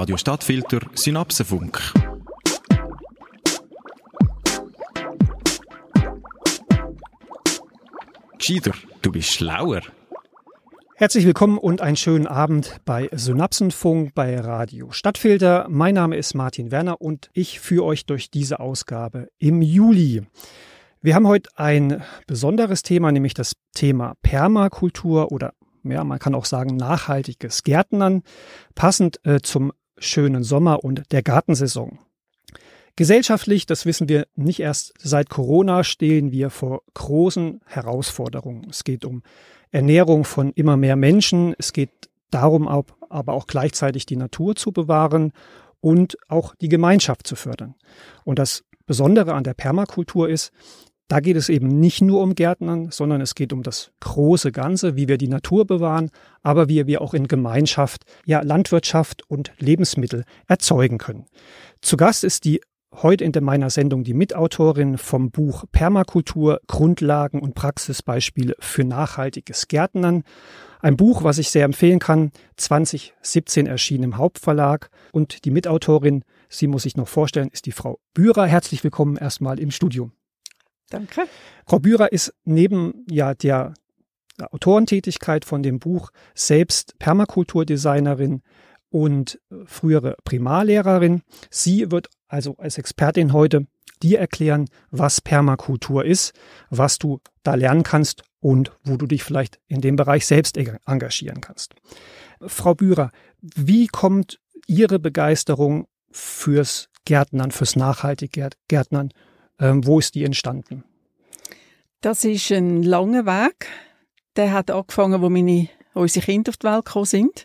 Radio Stadtfilter Synapsenfunk. Gescheiter, du bist schlauer. Herzlich willkommen und einen schönen Abend bei Synapsenfunk bei Radio Stadtfilter. Mein Name ist Martin Werner und ich führe euch durch diese Ausgabe im Juli. Wir haben heute ein besonderes Thema, nämlich das Thema Permakultur oder ja, man kann auch sagen nachhaltiges Gärtnern, passend äh, zum schönen Sommer und der Gartensaison. Gesellschaftlich, das wissen wir nicht erst seit Corona, stehen wir vor großen Herausforderungen. Es geht um Ernährung von immer mehr Menschen. Es geht darum, aber auch gleichzeitig die Natur zu bewahren und auch die Gemeinschaft zu fördern. Und das Besondere an der Permakultur ist, da geht es eben nicht nur um Gärtnern, sondern es geht um das große Ganze, wie wir die Natur bewahren, aber wie wir auch in Gemeinschaft, ja, Landwirtschaft und Lebensmittel erzeugen können. Zu Gast ist die heute in meiner Sendung die Mitautorin vom Buch Permakultur, Grundlagen und Praxisbeispiele für nachhaltiges Gärtnern. Ein Buch, was ich sehr empfehlen kann, 2017 erschienen im Hauptverlag. Und die Mitautorin, sie muss sich noch vorstellen, ist die Frau Bührer. Herzlich willkommen erstmal im Studio. Danke. Frau Bührer ist neben ja der Autorentätigkeit von dem Buch selbst Permakulturdesignerin und frühere Primarlehrerin. Sie wird also als Expertin heute dir erklären, was Permakultur ist, was du da lernen kannst und wo du dich vielleicht in dem Bereich selbst engagieren kannst. Frau Bührer, wie kommt Ihre Begeisterung fürs Gärtnern, fürs nachhaltige Gärtnern ähm, wo ist die entstanden? Das ist ein langer Weg. Der hat angefangen, wo meine, unsere Kinder auf die Welt gekommen sind.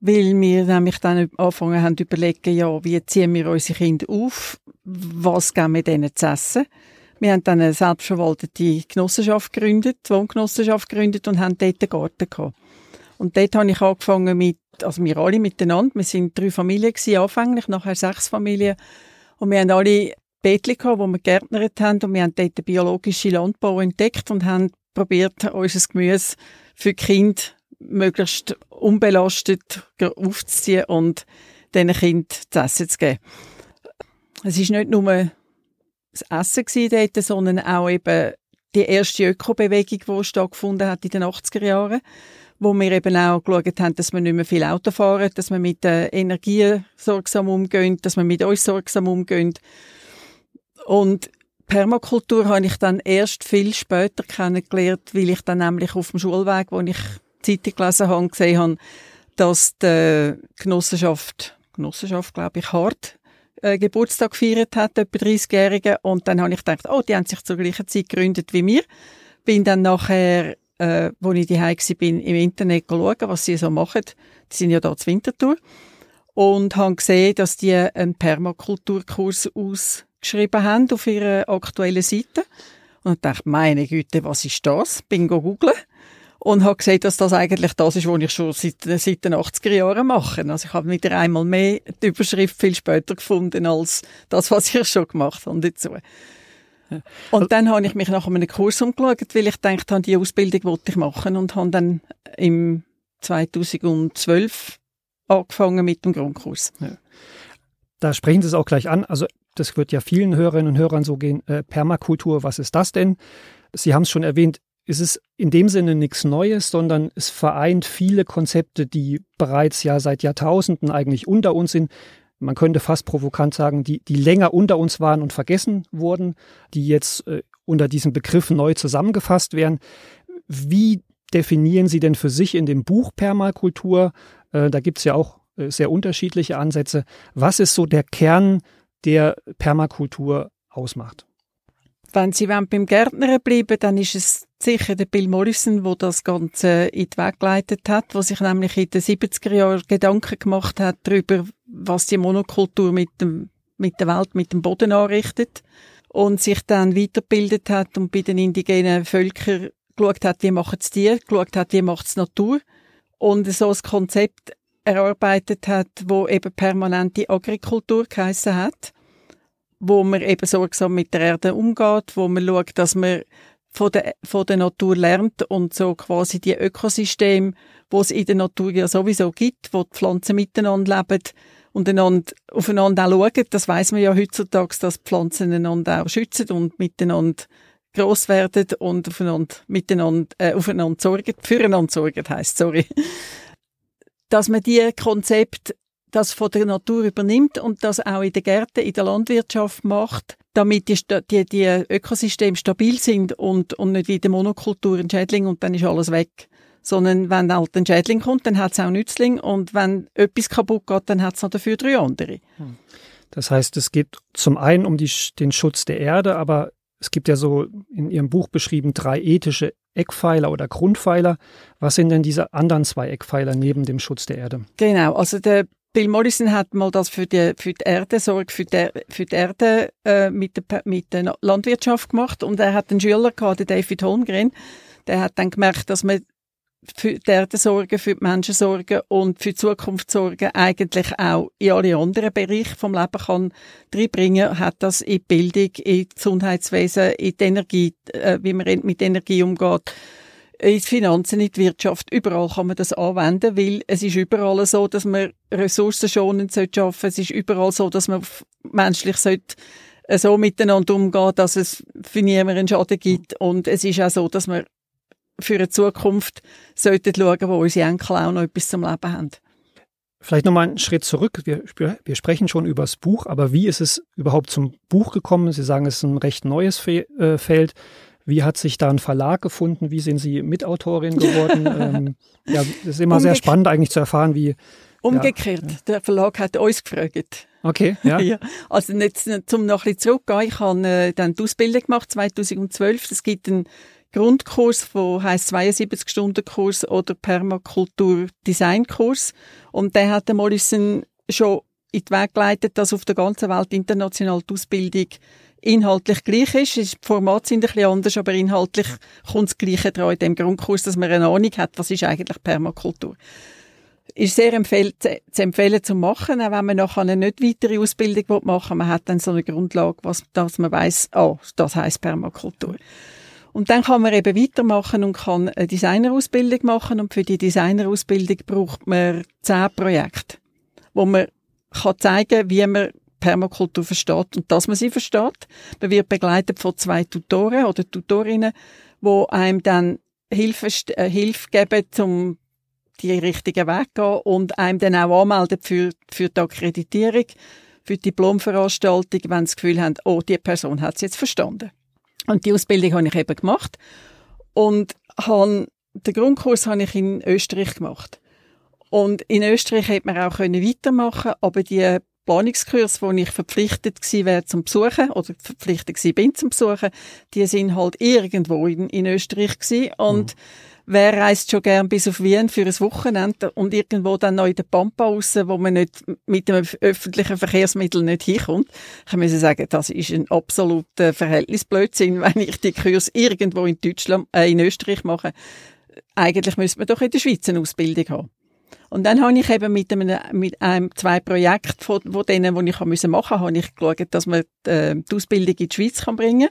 Weil wir nämlich dann angefangen haben zu überlegen, ja, wie ziehen wir unsere Kinder auf? Was geben wir denen zu essen? Wir haben dann eine selbstverwaltete Genossenschaft gegründet, Wohngenossenschaft gegründet und haben dort einen Garten gehabt. Und dort habe ich angefangen mit, also wir alle miteinander, wir sind drei Familien gewesen, anfänglich, nachher sechs Familien. Und wir haben alle Gehabt, wo wir gärtnert haben und wir haben dort den biologischen Landbau entdeckt und haben probiert, unser Gemüse für Kinder möglichst unbelastet aufzuziehen und diesen Kindern zu essen zu geben. Es ist nicht nur das Essen dort, sondern auch eben die erste Ökobewegung, die stattgefunden hat in den 80er Jahren, wo wir eben auch geschaut haben, dass wir nicht mehr viel Auto fahren, dass wir mit der Energie sorgsam umgehen, dass wir mit uns sorgsam umgehen und Permakultur habe ich dann erst viel später kennengelernt, weil ich dann nämlich auf dem Schulweg, wo ich Zeitung gelesen habe, gesehen habe, dass die Genossenschaft, Genossenschaft glaube ich, hart äh, Geburtstag gefeiert hat, etwa 30-Jährige. Und dann habe ich gedacht, oh, die haben sich zur gleichen Zeit gegründet wie wir. Bin dann nachher, äh, wo ich daheim war, bin, im Internet schauen, was sie so machen. Die sind ja da zur Wintertour. Und habe gesehen, dass die einen Permakulturkurs aus geschrieben haben auf ihrer aktuellen Seite. Und ich dachte, meine Güte, was ist das? Bin googeln und habe gesehen, dass das eigentlich das ist, was ich schon seit, seit den 80er Jahren mache. Also ich habe wieder einmal mehr die Überschrift viel später gefunden als das, was ich schon gemacht habe dazu. Und dann habe ich mich nach einem Kurs umgeschaut, weil ich gedacht habe, die Ausbildung wollte ich machen und habe dann im 2012 angefangen mit dem Grundkurs. Ja. Da sprechen Sie es auch gleich an. Also das wird ja vielen Hörerinnen und Hörern so gehen. Äh, Permakultur, was ist das denn? Sie haben es schon erwähnt, es ist in dem Sinne nichts Neues, sondern es vereint viele Konzepte, die bereits ja seit Jahrtausenden eigentlich unter uns sind. Man könnte fast provokant sagen, die, die länger unter uns waren und vergessen wurden, die jetzt äh, unter diesem Begriff neu zusammengefasst werden. Wie definieren Sie denn für sich in dem Buch Permakultur? Äh, da gibt es ja auch äh, sehr unterschiedliche Ansätze. Was ist so der Kern der Permakultur ausmacht. Wenn Sie beim Gärtner bleiben, dann ist es sicher der Bill Morrison, wo das Ganze in die Weg geleitet hat, wo sich nämlich in den 70er Jahren Gedanken gemacht hat darüber, was die Monokultur mit, dem, mit der Welt, mit dem Boden anrichtet und sich dann weiterbildet hat und bei den indigenen Völkern geschaut hat, wie machen es die, geschaut hat, wie macht es Natur und so ein Konzept erarbeitet hat, wo eben permanente Agrikultur geheissen hat, wo man eben sorgsam mit der Erde umgeht, wo man schaut, dass man von der, von der Natur lernt und so quasi die Ökosysteme, wo es in der Natur ja sowieso gibt, wo die Pflanzen miteinander leben und einander, aufeinander auch schauen. Das weiß man ja heutzutage, dass Pflanzen einander auch schützen und miteinander gross werden und aufeinander, miteinander, äh, aufeinander sorgen, füreinander sorgen heisst, sorry. Dass man die Konzepte das von der Natur übernimmt und das auch in den Gärten, in der Landwirtschaft macht, damit die, die, die Ökosysteme stabil sind und, und nicht wie die Monokultur ein Schädling und dann ist alles weg. Sondern wenn halt ein Schädling kommt, dann hat es auch Nützling und wenn etwas kaputt geht, dann hat es noch dafür drei andere. Hm. Das heißt, es geht zum einen um die, den Schutz der Erde, aber es gibt ja so in Ihrem Buch beschrieben drei ethische Eckpfeiler oder Grundpfeiler. Was sind denn diese anderen zwei Eckpfeiler neben dem Schutz der Erde? Genau, also der Bill Morrison hat mal das für die, für die Erde, Sorge für die, für die Erde äh, mit, der, mit der Landwirtschaft gemacht und er hat einen Schüler gehabt, den David Holmgren, der hat dann gemerkt, dass man für die Erde sorgen, für die Menschen sorgen und für die Zukunft sorgen, eigentlich auch in alle anderen Bereiche vom Leben kann reinbringen, hat das in die Bildung, in das Gesundheitswesen, in die Energie, äh, wie man mit Energie umgeht, in die Finanzen, in die Wirtschaft, überall kann man das anwenden, weil es ist überall so, dass man ressourcenschonend arbeiten sollte. Es ist überall so, dass man menschlich sollte äh, so miteinander umgehen, dass es für niemanden einen Schaden gibt. Und es ist auch so, dass wir für eine Zukunft sollten schauen, wo unsere Enkel auch noch etwas zum Leben haben. Vielleicht nochmal einen Schritt zurück. Wir, wir sprechen schon über das Buch, aber wie ist es überhaupt zum Buch gekommen? Sie sagen, es ist ein recht neues äh, Feld. Wie hat sich da ein Verlag gefunden? Wie sind Sie Mitautorin geworden? ähm, ja, es ist immer sehr spannend eigentlich zu erfahren, wie. Umgekehrt, ja. der Verlag hat uns gefragt. Okay, ja. ja. Also jetzt zum noch ein bisschen zurückgehen, ich habe äh, dann die Ausbildung gemacht 2012. Es gibt einen Grundkurs, der heißt 72 Stunden Kurs oder Permakultur Design Kurs und der hat der Morrison schon in die Weg geleitet, dass auf der ganzen Welt international die Ausbildung inhaltlich gleich ist. Die Formate sind ein bisschen anders, aber inhaltlich kommt das Gleiche dran in dem Grundkurs, dass man eine Ahnung hat, was ist eigentlich Permakultur. Ist sehr empfehl zu empfehlen zu machen, auch wenn man nachher eine nicht weitere Ausbildung machen will. Man hat dann so eine Grundlage, was, dass man weiß, oh, das heißt Permakultur. Und dann kann man eben weitermachen und kann eine Designerausbildung machen und für die Designerausbildung braucht man zehn Projekte, wo man kann zeigen, wie man Permakultur versteht und dass man sie versteht. Man wird begleitet von zwei Tutoren oder Tutorinnen, wo einem dann Hilfe, äh, Hilfe geben, um die richtigen Weg zu gehen und einem dann auch anmelden für, für die Akkreditierung, für die Diplomveranstaltung, wenn sie das Gefühl haben, oh, die Person hat es jetzt verstanden. Und die Ausbildung habe ich eben gemacht und habe, den Grundkurs habe ich in Österreich gemacht. Und in Österreich hätte man auch weitermachen aber die Planungskurs, wo ich verpflichtet gewesen wäre zum Besuchen oder verpflichtet gewesen bin zum Besuchen, die sind halt irgendwo in, in Österreich gewesen und mhm. Wer reist schon gern bis auf Wien für ein Wochenende und irgendwo dann noch in der Pampa raus, wo man nicht mit dem öffentlichen Verkehrsmittel nicht hinkommt? Ich muss sagen, das ist ein absoluter Verhältnisblödsinn, wenn ich die Kurs irgendwo in Deutschland, äh, in Österreich mache. Eigentlich müsste man doch in der Schweiz eine Ausbildung haben. Und dann habe ich eben mit einem, mit einem zwei Projekten von, von denen, die ich machen musste, habe ich geschaut, dass man die, äh, die Ausbildung in die Schweiz kann bringen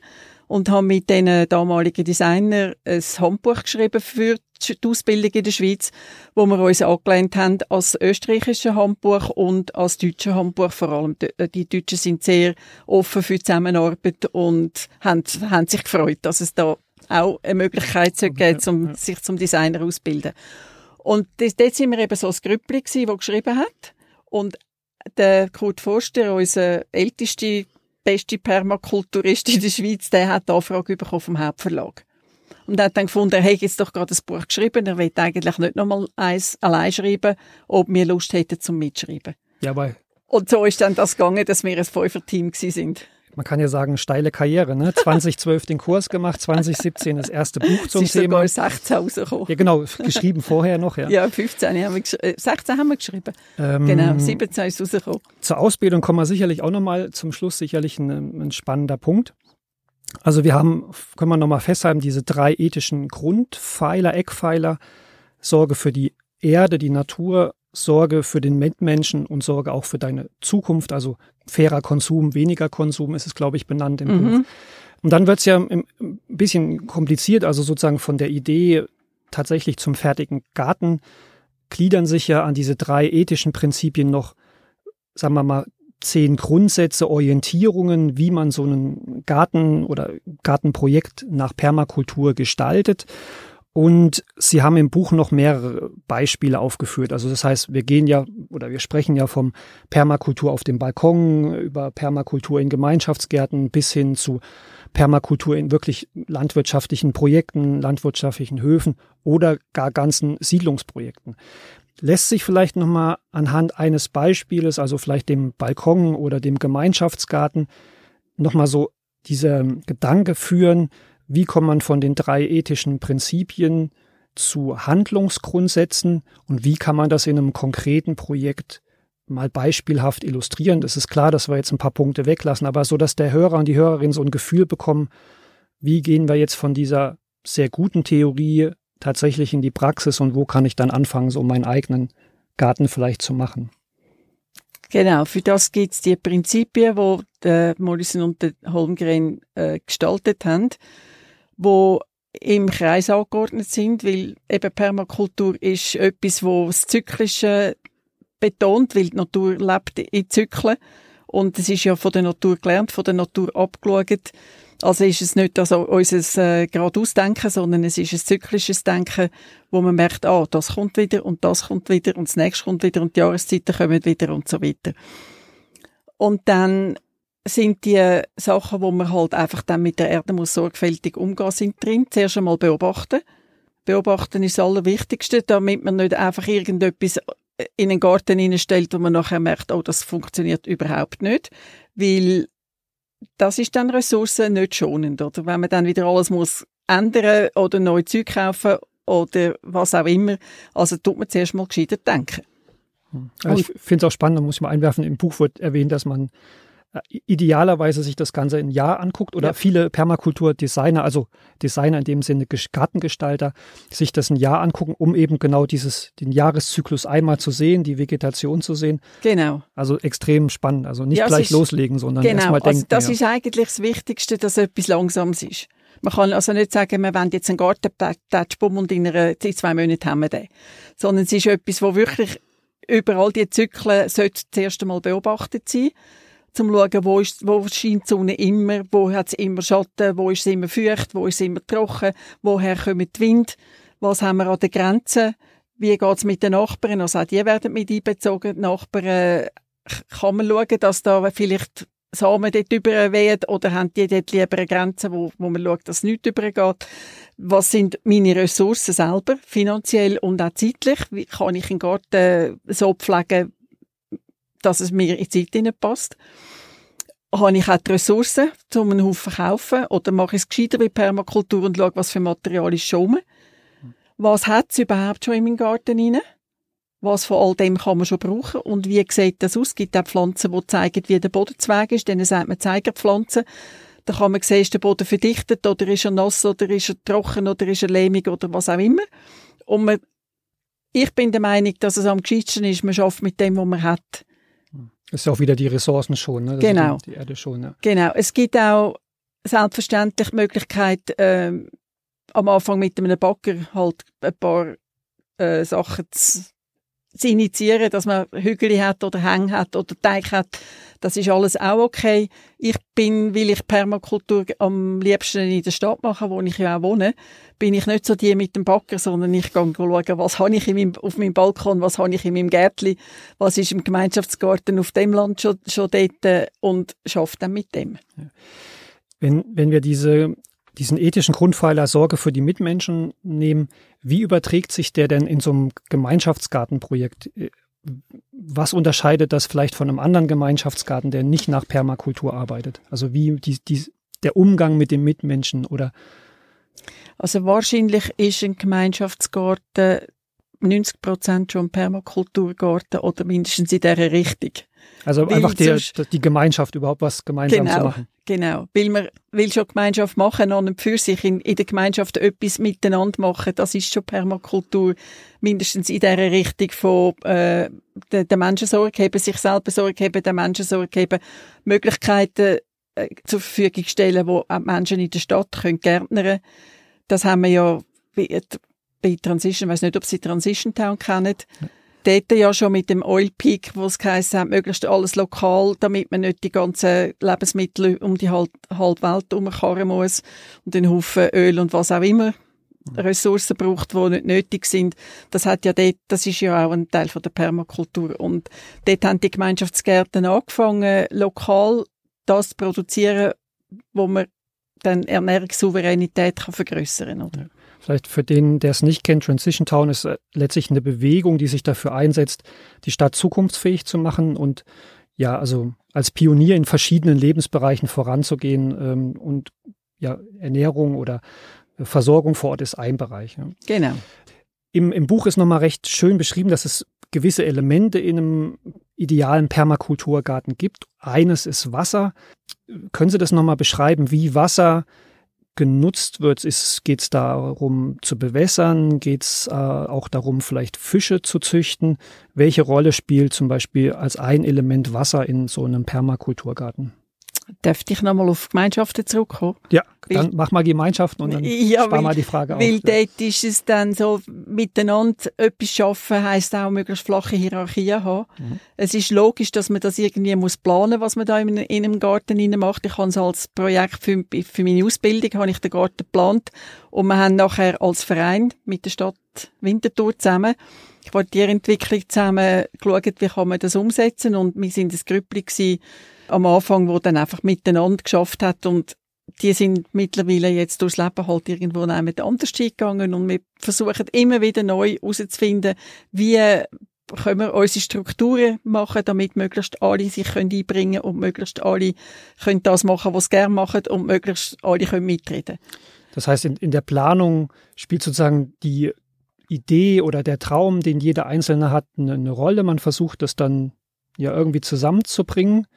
und habe mit den damaligen Designer ein Handbuch geschrieben für die Ausbildung in der Schweiz, wo wir uns angelehnt haben als österreichische Handbuch und als deutsche Handbuch vor allem. Äh, die Deutschen sind sehr offen für die Zusammenarbeit und haben, haben sich gefreut, dass es da auch eine Möglichkeit gibt, um sich zum Designer auszubilden. Und das, dort sind wir eben so ein Grüppli gewesen, das geschrieben hat. Und der Kurt Forster, unser ältester, beste Permakulturist in der Schweiz, der hat die Anfrage bekommen vom Hauptverlag. Und er hat dann gefunden, er hätte jetzt doch gerade ein Buch geschrieben, er will eigentlich nicht nochmal eins allein schreiben, ob wir Lust hätten zum Mitschreiben. Jawohl. Und so ist dann das gegangen, dass wir ein Fünfer-Team sind man kann ja sagen, steile Karriere. Ne? 2012 den Kurs gemacht, 2017 das erste Buch zum ist Thema. Sogar 16 rausgekommen. Ja, genau, geschrieben vorher noch. Ja, ja 15 haben wir äh, 16 haben wir geschrieben. Ähm, genau, 17 ist rausgekommen. Zur Ausbildung kommen wir sicherlich auch nochmal zum Schluss sicherlich ein, ein spannender Punkt. Also wir haben, können wir nochmal festhalten, diese drei ethischen Grundpfeiler, Eckpfeiler, Sorge für die Erde, die Natur, Sorge für den Mitmenschen und Sorge auch für deine Zukunft, also fairer Konsum, weniger Konsum ist es, glaube ich, benannt im mhm. Buch. Und dann wird es ja ein bisschen kompliziert, also sozusagen von der Idee tatsächlich zum fertigen Garten gliedern sich ja an diese drei ethischen Prinzipien noch, sagen wir mal, zehn Grundsätze, Orientierungen, wie man so einen Garten oder Gartenprojekt nach Permakultur gestaltet. Und Sie haben im Buch noch mehrere Beispiele aufgeführt. Also das heißt, wir gehen ja oder wir sprechen ja vom Permakultur auf dem Balkon, über Permakultur in Gemeinschaftsgärten bis hin zu Permakultur in wirklich landwirtschaftlichen Projekten, landwirtschaftlichen Höfen oder gar ganzen Siedlungsprojekten. Lässt sich vielleicht nochmal anhand eines Beispieles, also vielleicht dem Balkon oder dem Gemeinschaftsgarten, nochmal so dieser Gedanke führen, wie kommt man von den drei ethischen Prinzipien zu Handlungsgrundsätzen und wie kann man das in einem konkreten Projekt mal beispielhaft illustrieren. Das ist klar, dass wir jetzt ein paar Punkte weglassen, aber so, dass der Hörer und die Hörerin so ein Gefühl bekommen, wie gehen wir jetzt von dieser sehr guten Theorie tatsächlich in die Praxis und wo kann ich dann anfangen, so meinen eigenen Garten vielleicht zu machen. Genau, für das gibt es die Prinzipien, die der Morrison und Holmgren äh, gestaltet haben wo im Kreis angeordnet sind, weil eben Permakultur ist etwas, wo das Zyklische betont, weil die Natur lebt in Zyklen und es ist ja von der Natur gelernt, von der Natur abgeschaut. Also ist es nicht also unser äh, geradeaus sondern es ist ein zyklisches Denken, wo man merkt, ah, das kommt wieder und das kommt wieder und das nächste kommt wieder und die Jahreszeiten kommen wieder und so weiter. Und dann sind die Sachen, wo man halt einfach dann mit der Erde muss sorgfältig umgehen sind drin. Zuerst einmal beobachten. Beobachten ist das Allerwichtigste, damit man nicht einfach irgendetwas in einen Garten hineinstellt, wo man nachher merkt, oh, das funktioniert überhaupt nicht. Weil das ist dann Ressourcen nicht schonend, oder? Wenn man dann wieder alles muss ändern oder neue Zeug kaufen oder was auch immer. Also tut man zuerst mal gescheiter denken. Also ich finde es auch spannend, da muss ich mal einwerfen, im Buch wird erwähnt, dass man äh, idealerweise sich das Ganze ein Jahr anguckt oder ja. viele Permakulturdesigner, also Designer in dem Sinne Gartengestalter, sich das ein Jahr angucken, um eben genau dieses, den Jahreszyklus einmal zu sehen, die Vegetation zu sehen. Genau. Also extrem spannend. Also nicht ja, gleich ist, loslegen, sondern genau, erstmal also denken. Das ja. ist eigentlich das Wichtigste, dass etwas Langsames ist. Man kann also nicht sagen, wir wollen jetzt einen Gartenplatz und in, einer, in zwei Monaten haben wir den. Sondern es ist etwas, wo wirklich überall die Zyklen sollte zuerst einmal beobachtet sein zum schauen, wo, ist, wo scheint die Sonne immer, wo hat es immer Schatten, wo ist es immer feucht, wo ist es immer trocken, woher kommt der Wind, was haben wir an den Grenzen, wie geht es mit den Nachbarn, also auch die werden mit einbezogen, die Nachbarn äh, kann man schauen, dass da vielleicht Samen dort überwehen oder haben die dort lieber eine Grenze, wo, wo man schaut, dass nichts übergeht. Was sind meine Ressourcen selber, finanziell und auch zeitlich? Wie kann ich einen Garten so pflegen, dass es mir in die Zeit passt. Habe ich auch die Ressourcen, um einen Haufen zu kaufen? Oder mache ich es gescheiter wie Permakultur und schaue, was für Material ist schon Was hat es überhaupt schon in meinem Garten rein? Was von all dem kann man schon brauchen? Und wie sieht das aus? Es gibt auch Pflanzen, die zeigen, wie der Bodenzweig ist. Denen sagt man Zeigerpflanzen. Da kann man sehen, ist der Boden verdichtet oder ist er nass oder ist er trocken oder ist er lehmig oder was auch immer. Und man, ich bin der Meinung, dass es am gescheitsten ist, man schafft mit dem, was man hat. Das ist auch wieder die Ressourcen schon, ne? Das genau. Die, die, Erde schon, ja. Genau. Es gibt auch selbstverständlich die Möglichkeit, ähm, am Anfang mit einem Backer halt ein paar äh, Sachen zu zu initiieren, dass man Hügel hat oder Hänge hat oder Teig hat, das ist alles auch okay. Ich bin, weil ich Permakultur am liebsten in der Stadt mache, wo ich ja auch wohne, bin ich nicht so die mit dem Backer, sondern ich gehe schauen, was habe ich in meinem, auf meinem Balkon, was habe ich in meinem Gärtli, was ist im Gemeinschaftsgarten auf dem Land schon, schon dort und schaffe dann mit dem. Wenn, wenn wir diese diesen ethischen Grundpfeiler Sorge für die Mitmenschen nehmen, wie überträgt sich der denn in so einem Gemeinschaftsgartenprojekt? Was unterscheidet das vielleicht von einem anderen Gemeinschaftsgarten, der nicht nach Permakultur arbeitet? Also wie die, die, der Umgang mit den Mitmenschen oder? Also wahrscheinlich ist ein Gemeinschaftsgarten 90 Prozent schon Permakulturgarten oder mindestens in dieser Richtung. Also einfach der, die Gemeinschaft überhaupt was gemeinsam genau, zu machen. Genau, weil man will schon Gemeinschaft machen und für sich in, in der Gemeinschaft etwas miteinander machen, das ist schon Permakultur, mindestens in dieser Richtung von äh, der, der Menschen Sorge haben, sich selber Sorge haben, den Menschen Sorge haben, Möglichkeiten äh, zur Verfügung stellen, wo auch die Menschen in der Stadt können gärtnern Das haben wir ja bei, bei Transition, ich weiß nicht, ob Sie Transition Town kennen. Ja. Dort ja schon mit dem Oil Peak, wo es hat, möglichst alles lokal, damit man nicht die ganzen Lebensmittel um die halbe Welt herumkarren muss und den Haufen Öl und was auch immer Ressourcen braucht, die nicht nötig sind. Das hat ja dort, das ist ja auch ein Teil von der Permakultur. Und dort haben die Gemeinschaftsgärten angefangen, lokal das zu produzieren, wo man dann Ernährungssouveränität kann vergrößern oder? Vielleicht für den, der es nicht kennt, Transition Town ist äh, letztlich eine Bewegung, die sich dafür einsetzt, die Stadt zukunftsfähig zu machen und ja, also als Pionier in verschiedenen Lebensbereichen voranzugehen ähm, und ja, Ernährung oder Versorgung vor Ort ist ein Bereich. Ja. Genau. Im, Im Buch ist nochmal recht schön beschrieben, dass es gewisse Elemente in einem idealen Permakulturgarten gibt. Eines ist Wasser. Können Sie das nochmal beschreiben, wie Wasser genutzt wird? Geht es darum zu bewässern? Geht es äh, auch darum, vielleicht Fische zu züchten? Welche Rolle spielt zum Beispiel als ein Element Wasser in so einem Permakulturgarten? Dürfte ich nochmal auf Gemeinschaften zurückkommen? Ja, weil, dann mach mal Gemeinschaften und dann ja, spar mal die Frage auf. Weil dort ist es dann so, miteinander etwas schaffen, heisst auch möglichst flache Hierarchien haben. Mhm. Es ist logisch, dass man das irgendwie muss planen, was man da in, in einem Garten macht. Ich habe es als Projekt für, für meine Ausbildung, habe ich den Garten geplant und wir haben nachher als Verein mit der Stadt Winterthur zusammen Quartierentwicklung zusammen geschaut, wie kann man das umsetzen und wir sind ein Grüppli am Anfang, wo dann einfach miteinander geschafft hat und die sind mittlerweile jetzt durchs Leben halt irgendwo mit anders gegangen und wir versuchen immer wieder neu herauszufinden, wie können wir unsere Strukturen machen, damit möglichst alle sich können einbringen und möglichst alle können das machen, was sie gerne machen und möglichst alle können mitreden. Das heißt, in, in der Planung spielt sozusagen die Idee oder der Traum, den jeder Einzelne hat, eine, eine Rolle. Man versucht das dann ja irgendwie zusammenzubringen.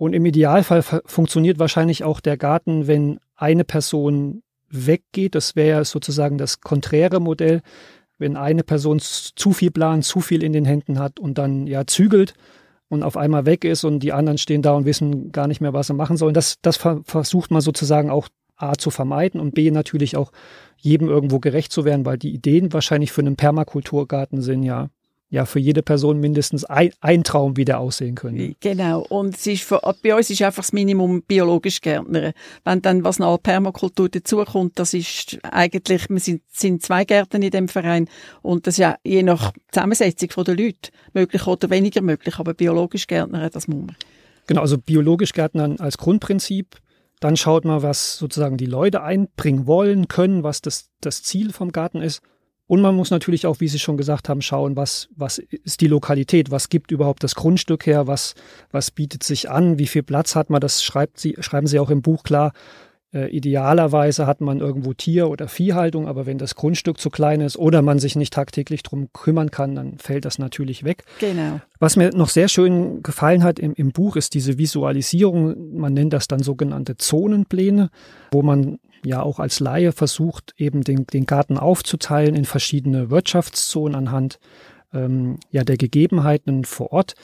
Und im Idealfall funktioniert wahrscheinlich auch der Garten, wenn eine Person weggeht. Das wäre sozusagen das konträre Modell, wenn eine Person zu viel Plan, zu viel in den Händen hat und dann ja zügelt und auf einmal weg ist und die anderen stehen da und wissen gar nicht mehr, was sie machen sollen. Das, das versucht man sozusagen auch A zu vermeiden und B natürlich auch jedem irgendwo gerecht zu werden, weil die Ideen wahrscheinlich für einen Permakulturgarten sind ja ja für jede Person mindestens ein, ein Traum, wie der aussehen könnte. Genau. Und es ist für, bei uns ist einfach das Minimum biologisch Gärtner. Wenn dann was noch Permakultur dazukommt, das ist eigentlich, wir sind, sind zwei Gärten in dem Verein und das ist ja je nach Zusammensetzung der Leute möglich oder weniger möglich, aber biologisch Gärtner, das muss man. Genau, also biologisch Gärtner als Grundprinzip. Dann schaut man, was sozusagen die Leute einbringen wollen, können, was das, das Ziel vom Garten ist. Und man muss natürlich auch, wie Sie schon gesagt haben, schauen, was, was ist die Lokalität, was gibt überhaupt das Grundstück her, was, was bietet sich an, wie viel Platz hat man, das schreibt Sie, schreiben Sie auch im Buch klar. Äh, idealerweise hat man irgendwo Tier- oder Viehhaltung, aber wenn das Grundstück zu klein ist oder man sich nicht tagtäglich drum kümmern kann, dann fällt das natürlich weg. Genau. Was mir noch sehr schön gefallen hat im, im Buch ist diese Visualisierung. Man nennt das dann sogenannte Zonenpläne, wo man ja auch als Laie versucht, eben den, den Garten aufzuteilen in verschiedene Wirtschaftszonen anhand ähm, ja, der Gegebenheiten vor Ort.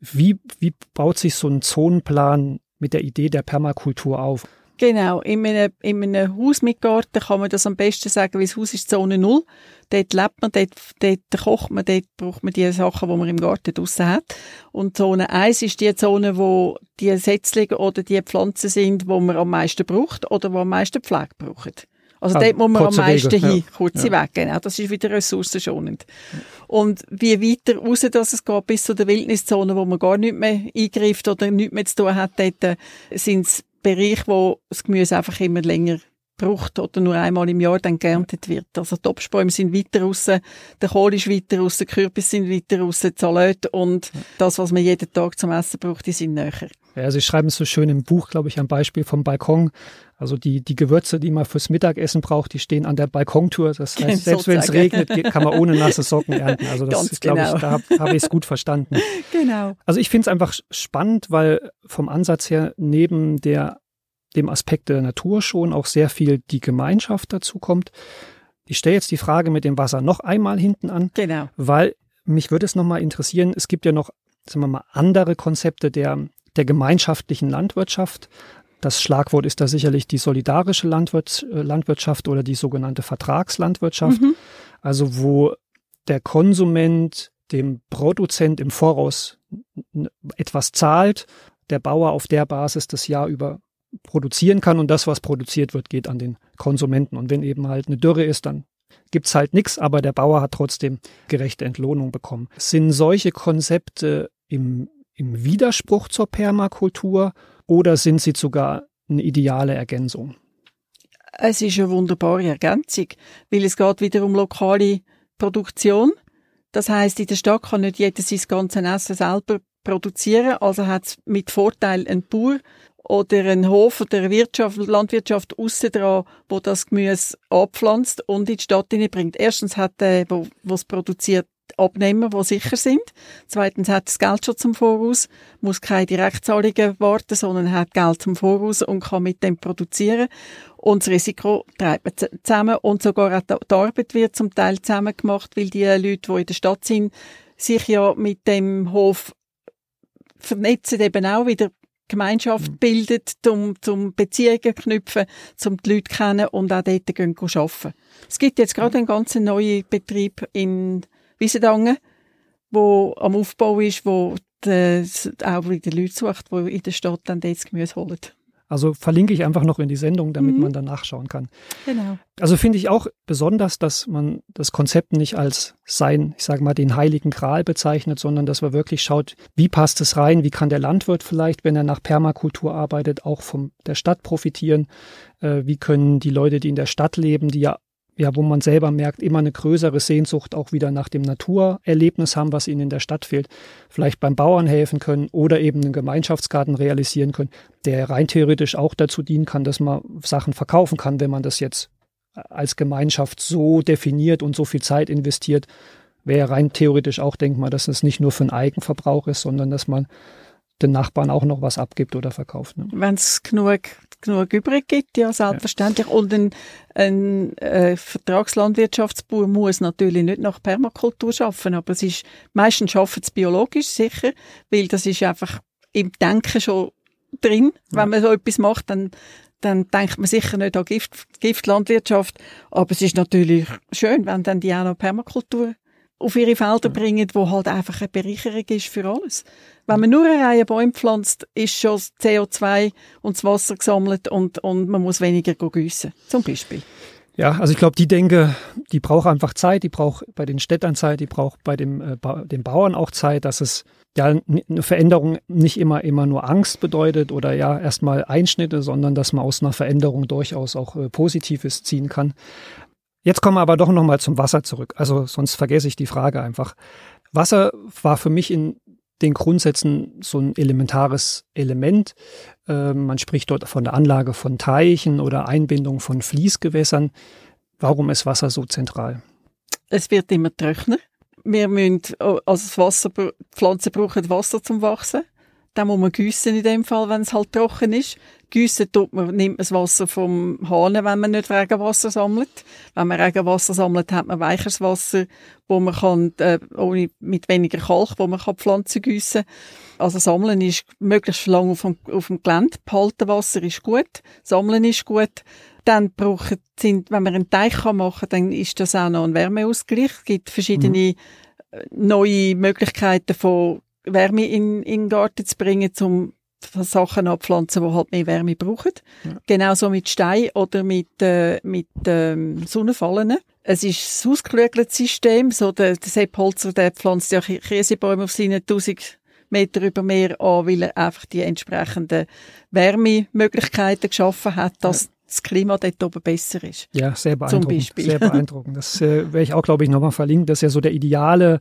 Wie, wie baut sich so ein Zonenplan mit der Idee der Permakultur auf? Genau, in einem, in einem Haus mit Garten kann man das am besten sagen, weil das Haus ist Zone Null. Dort lebt man, dort, dort kocht man, dort braucht man die Sachen, die man im Garten draussen hat. Und Zone 1 ist die Zone, wo die Setzlinge oder die Pflanzen sind, wo man am meisten braucht oder wo am meisten Pflege braucht. Also ah, dort muss man am meisten Wege, hin, ja. kurze ja. Wege, genau. Das ist wieder ressourcenschonend. Und wie weiter raus dass es geht, bis zu der Wildniszone, wo man gar nicht mehr eingreift oder nichts mehr zu tun hat, dort äh, sind es Bereich, wo das Gemüse einfach immer länger braucht oder nur einmal im Jahr dann geerntet wird. Also die Obstbäume sind weiter raus, der Kohl ist weiter raus, Kürbis sind weiter raus, die Salat und das, was man jeden Tag zum Essen braucht, die sind näher. Ja, Sie schreiben es so schön im Buch, glaube ich, am Beispiel vom Balkon. Also die, die Gewürze, die man fürs Mittagessen braucht, die stehen an der Balkontour. Das heißt, selbst wenn es regnet, kann man ohne nasse Socken ernten. Also das ist, glaube genau. ich, da habe hab ich es gut verstanden. Genau. Also ich finde es einfach spannend, weil vom Ansatz her neben der dem Aspekt der Natur schon auch sehr viel die Gemeinschaft dazu kommt. Ich stelle jetzt die Frage mit dem Wasser noch einmal hinten an, genau. weil mich würde es nochmal interessieren, es gibt ja noch, sagen wir mal, andere Konzepte der, der gemeinschaftlichen Landwirtschaft. Das Schlagwort ist da sicherlich die solidarische Landwirt, äh, Landwirtschaft oder die sogenannte Vertragslandwirtschaft. Mhm. Also wo der Konsument dem Produzent im Voraus etwas zahlt, der Bauer auf der Basis das Jahr über produzieren kann und das, was produziert wird, geht an den Konsumenten. Und wenn eben halt eine Dürre ist, dann gibt's halt nichts, aber der Bauer hat trotzdem gerechte Entlohnung bekommen. Sind solche Konzepte im, im Widerspruch zur Permakultur oder sind sie sogar eine ideale Ergänzung? Es ist eine wunderbare Ergänzung, weil es geht wieder um lokale Produktion. Das heißt, in der Stadt kann nicht jeder sein ganzes Essen selber produzieren, also hat es mit Vorteil ein Bauer oder ein Hof oder eine Wirtschaft, Landwirtschaft aussen dran, wo das Gemüse abpflanzt und in die Stadt bringt. Erstens hat der, wo es produziert, Abnehmer, die sicher sind. Zweitens hat das Geld schon zum Voraus, muss keine Direktzahlungen warten, sondern hat Geld zum Voraus und kann mit dem produzieren. Und das Risiko treibt man zusammen und sogar auch die Arbeit wird zum Teil zusammen gemacht, weil die Leute, die in der Stadt sind, sich ja mit dem Hof vernetzen eben auch wieder Gemeinschaft mhm. bildet, um, um Beziehungen knüpfen, um die Leute kennen und auch dort gehen arbeiten. Es gibt jetzt gerade einen ganz neuen Betrieb in Wiesendangen, wo am Aufbau ist, wo die, auch wieder Leute sucht, die in der Stadt dann das Gemüse holen. Also verlinke ich einfach noch in die Sendung, damit mhm. man dann nachschauen kann. Genau. Also finde ich auch besonders, dass man das Konzept nicht als sein, ich sage mal, den heiligen Gral bezeichnet, sondern dass man wirklich schaut, wie passt es rein, wie kann der Landwirt vielleicht, wenn er nach Permakultur arbeitet, auch von der Stadt profitieren, äh, wie können die Leute, die in der Stadt leben, die ja ja, wo man selber merkt, immer eine größere Sehnsucht auch wieder nach dem Naturerlebnis haben, was ihnen in der Stadt fehlt, vielleicht beim Bauern helfen können oder eben einen Gemeinschaftsgarten realisieren können, der rein theoretisch auch dazu dienen kann, dass man Sachen verkaufen kann, wenn man das jetzt als Gemeinschaft so definiert und so viel Zeit investiert, wäre rein theoretisch auch denkbar, dass es nicht nur für den Eigenverbrauch ist, sondern dass man den Nachbarn auch noch was abgibt oder verkauft. Ne? Wenn es genug, genug übrig gibt, ja, selbstverständlich. Ja. Und ein, ein äh, Vertragslandwirtschaftsbauer muss natürlich nicht nach Permakultur schaffen, aber es ist, meistens schaffen es biologisch sicher, weil das ist einfach im Denken schon drin. Ja. Wenn man so etwas macht, dann dann denkt man sicher nicht an Gift, Giftlandwirtschaft. Aber es ist natürlich schön, wenn dann die auch noch Permakultur auf ihre Felder bringen, wo halt einfach eine Bereicherung ist für alles. Wenn man nur eine Reihe Bäume pflanzt, ist schon das CO2 und das Wasser gesammelt und, und man muss weniger gießen, zum Beispiel. Ja, also ich glaube, die denke, die braucht einfach Zeit, die braucht bei den Städtern Zeit, die braucht bei dem, äh, ba den Bauern auch Zeit, dass es ja eine Veränderung nicht immer immer nur Angst bedeutet oder ja erstmal Einschnitte, sondern dass man aus einer Veränderung durchaus auch äh, Positives ziehen kann. Jetzt kommen wir aber doch nochmal zum Wasser zurück. Also sonst vergesse ich die Frage einfach. Wasser war für mich in den Grundsätzen so ein elementares Element. Äh, man spricht dort von der Anlage von Teichen oder Einbindung von Fließgewässern. Warum ist Wasser so zentral? Es wird immer trockener. Wir müssen, also das Wasser, Pflanzen brauchen Wasser zum Wachsen. Dann muss man gießen in dem Fall, wenn es halt trocken ist. Gießen tut man, nimmt man das Wasser vom Hahn, wenn man nicht Regenwasser sammelt. Wenn man Regenwasser sammelt, hat man weicheres Wasser, wo man kann, äh, ohne, mit weniger Kalk, wo man kann Pflanzen gießen Also sammeln ist möglichst lange auf dem, auf dem Gelände. Behalten Wasser ist gut. Sammeln ist gut. Dann brauchen, sind, wenn man einen Teich machen kann, dann ist das auch noch ein Wärmeausgleich. Es gibt verschiedene mhm. neue Möglichkeiten von Wärme in, in den Garten zu bringen, um Sachen abpflanzen, die halt mehr Wärme brauchen. Ja. Genauso mit Stein oder mit, äh, mit ähm, Sonnenfallen. Es ist ein ausgeklügeltes System. So der, der Sepp Holzer, der pflanzt ja Käsebäume auf seinen 1000 Meter über Meer an, weil er einfach die entsprechenden Wärmemöglichkeiten geschaffen hat, dass ja. das Klima dort oben besser ist. Ja, sehr beeindruckend. Sehr beeindruckend. Das äh, werde ich auch, glaube ich, nochmal verlinken. Das ist ja so der ideale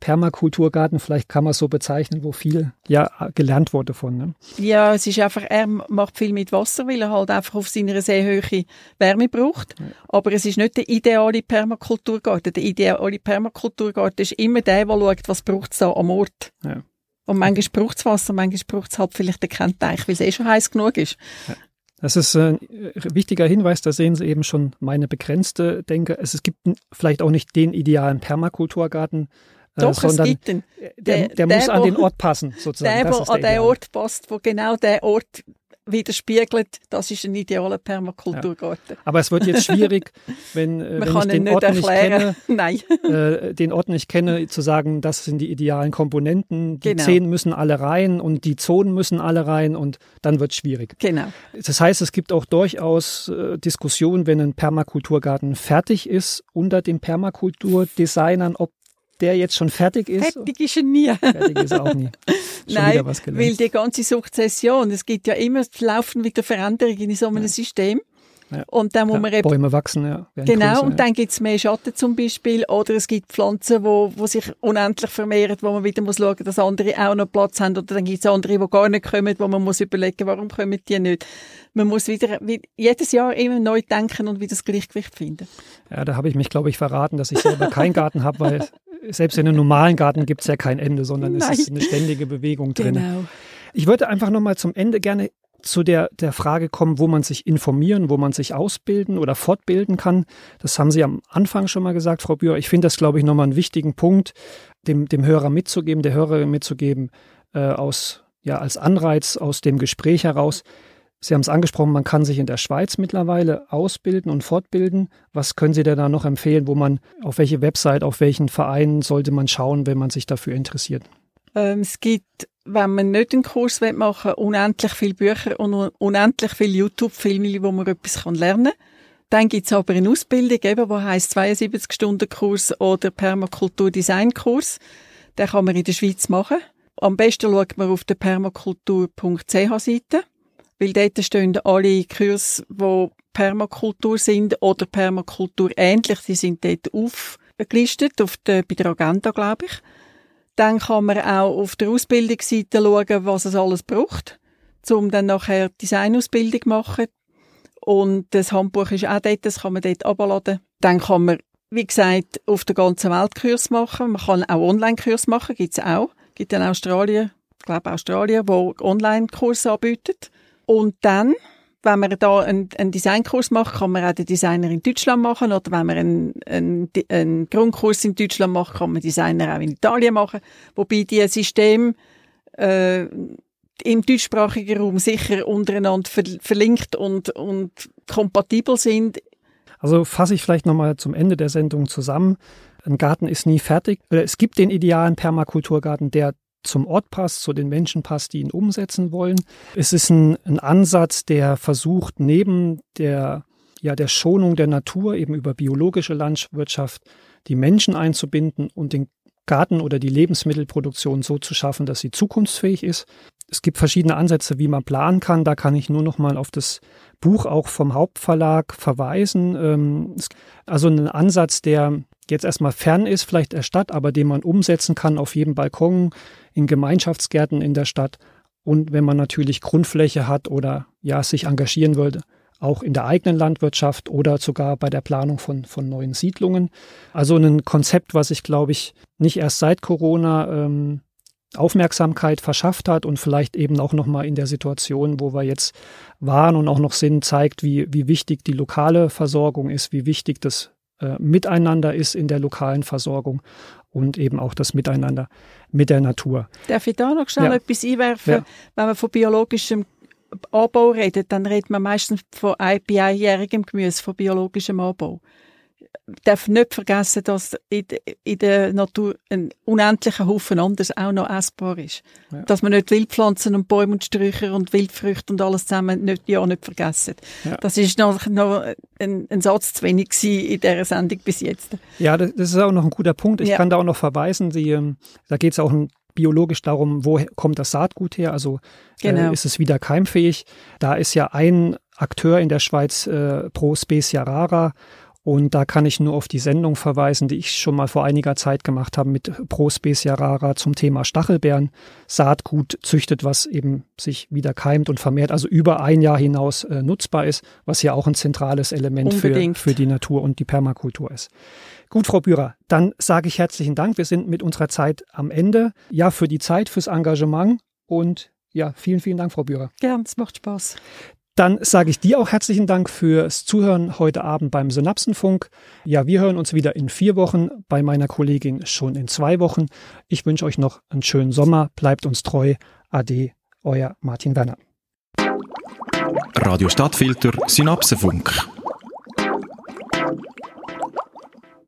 Permakulturgarten, vielleicht kann man es so bezeichnen, wo viel ja gelernt wurde von. Ne? Ja, es ist einfach, er macht viel mit Wasser, weil er halt einfach auf seiner Seehöhe Wärme braucht. Ja. Aber es ist nicht der ideale Permakulturgarten. Der ideale Permakulturgarten ist immer der, der schaut, was braucht es da am Ort. Ja. Und manchmal braucht es Wasser, manchmal braucht es halt vielleicht keinen Teich, weil es eh schon heiß genug ist. Ja. Das ist ein wichtiger Hinweis, da sehen Sie eben schon meine begrenzte Denke. Es gibt vielleicht auch nicht den idealen Permakulturgarten, Doch, sondern es gibt einen. Der, der, der muss an den Ort passen, sozusagen. Der, der an den Ort passt, wo genau der Ort widerspiegelt, das ist ein idealer Permakulturgarten. Ja. Aber es wird jetzt schwierig, wenn, äh, wenn ich den Ort nicht kenne. Äh, den Ort nicht kenne, zu sagen, das sind die idealen Komponenten, die genau. zehn müssen alle rein und die Zonen müssen alle rein und dann wird es schwierig. Genau. Das heißt, es gibt auch durchaus äh, Diskussionen, wenn ein Permakulturgarten fertig ist, unter den Permakulturdesignern, ob der jetzt schon fertig ist. Fertig ist er nie. Fertig ist er auch nie. Schon Nein, weil die ganze Sukzession, es gibt ja immer laufen wieder Veränderungen in so einem ja. System. Ja. Und dann muss ja, man eben, Bäume wachsen, ja. Genau, größer, und dann gibt es mehr Schatten zum Beispiel. Oder es gibt Pflanzen, wo, wo sich unendlich vermehren, wo man wieder muss schauen, dass andere auch noch Platz haben. Oder dann gibt es andere, die gar nicht kommen, wo man muss überlegen, warum kommen die nicht. Man muss wieder jedes Jahr immer neu denken und wieder das Gleichgewicht finden. Ja, da habe ich mich, glaube ich, verraten, dass ich selber keinen Garten habe, weil selbst in einem normalen Garten gibt es ja kein Ende, sondern Nein. es ist eine ständige Bewegung drin. Genau. Ich würde einfach nochmal zum Ende gerne zu der, der Frage kommen, wo man sich informieren, wo man sich ausbilden oder fortbilden kann. Das haben Sie am Anfang schon mal gesagt, Frau Bühr. Ich finde das, glaube ich, nochmal einen wichtigen Punkt, dem, dem Hörer mitzugeben, der Hörerin mitzugeben, äh, aus, ja, als Anreiz aus dem Gespräch heraus. Sie haben es angesprochen, man kann sich in der Schweiz mittlerweile ausbilden und fortbilden. Was können Sie denn da noch empfehlen, wo man, auf welche Website, auf welchen Verein sollte man schauen, wenn man sich dafür interessiert? Ähm, es gibt, wenn man nicht einen Kurs machen will, unendlich viele Bücher und unendlich viele YouTube-Filme, wo man etwas lernen kann. Dann gibt es aber eine Ausbildung, eben, die heisst 72-Stunden-Kurs oder Permakultur-Design-Kurs. Den kann man in der Schweiz machen. Am besten schaut man auf der permakultur.ch-Seite weil dort stehen alle Kurse, die Permakultur sind oder Permakultur ähnlich, die sind dort aufgelistet, auf der, bei der Agenda, glaube ich. Dann kann man auch auf der Ausbildungsseite schauen, was es alles braucht, um dann nachher Designausbildung zu machen. Und das Handbuch ist auch dort, das kann man dort abladen. Dann kann man, wie gesagt, auf der ganzen Welt Kurs machen. Man kann auch Online-Kurs machen, gibt's auch. Gibt in Australien, ich glaube Australien, wo Online-Kurse anbietet. Und dann, wenn man da einen, einen Designkurs macht, kann man auch den Designer in Deutschland machen. Oder wenn man einen, einen, einen Grundkurs in Deutschland macht, kann man Designer auch in Italien machen. Wobei die System äh, im deutschsprachigen Raum sicher untereinander ver verlinkt und, und kompatibel sind. Also fasse ich vielleicht nochmal zum Ende der Sendung zusammen. Ein Garten ist nie fertig. Es gibt den idealen Permakulturgarten, der zum Ort passt, zu den Menschen passt, die ihn umsetzen wollen. Es ist ein, ein Ansatz, der versucht, neben der, ja, der Schonung der Natur eben über biologische Landwirtschaft die Menschen einzubinden und den Garten oder die Lebensmittelproduktion so zu schaffen, dass sie zukunftsfähig ist. Es gibt verschiedene Ansätze, wie man planen kann. Da kann ich nur noch mal auf das Buch auch vom Hauptverlag verweisen. Ähm, also ein Ansatz, der jetzt erstmal fern ist, vielleicht der Stadt, aber den man umsetzen kann auf jedem Balkon, in Gemeinschaftsgärten in der Stadt und wenn man natürlich Grundfläche hat oder ja sich engagieren würde, auch in der eigenen Landwirtschaft oder sogar bei der Planung von, von neuen Siedlungen. Also ein Konzept, was sich, glaube ich, nicht erst seit Corona ähm, Aufmerksamkeit verschafft hat und vielleicht eben auch nochmal in der Situation, wo wir jetzt waren und auch noch sind, zeigt, wie, wie wichtig die lokale Versorgung ist, wie wichtig das äh, Miteinander ist in der lokalen Versorgung und eben auch das Miteinander mit der Natur. Darf ich da noch schnell ja. etwas einwerfen? Ja. Wenn man von biologischem Anbau redet, dann redet man meistens von einjährigem Gemüse, von biologischem Anbau darf nicht vergessen, dass in, in der Natur ein unendlicher Haufen anderes auch noch essbar ist. Ja. Dass man nicht Wildpflanzen und Bäume und Sträucher und Wildfrüchte und alles zusammen nicht, ja, nicht vergessen. Ja. Das ist noch, noch ein, ein, Satz zu wenig in dieser Sendung bis jetzt. Ja, das, ist auch noch ein guter Punkt. Ich ja. kann da auch noch verweisen, die, ähm, da geht es auch biologisch darum, wo kommt das Saatgut her, also äh, genau. äh, ist es wieder keimfähig. Da ist ja ein Akteur in der Schweiz äh, Pro Specia Rara und da kann ich nur auf die Sendung verweisen, die ich schon mal vor einiger Zeit gemacht habe mit Pro Specia Rara zum Thema Stachelbeeren. Saatgut züchtet, was eben sich wieder keimt und vermehrt, also über ein Jahr hinaus äh, nutzbar ist, was ja auch ein zentrales Element für, für die Natur und die Permakultur ist. Gut, Frau Bührer, dann sage ich herzlichen Dank. Wir sind mit unserer Zeit am Ende. Ja, für die Zeit, fürs Engagement und ja, vielen, vielen Dank, Frau Bührer. Gern, es macht Spaß. Dann sage ich dir auch herzlichen Dank fürs Zuhören heute Abend beim Synapsenfunk. Ja, wir hören uns wieder in vier Wochen, bei meiner Kollegin schon in zwei Wochen. Ich wünsche euch noch einen schönen Sommer, bleibt uns treu. Ade, euer Martin Werner. Radio Stadtfilter Synapsenfunk.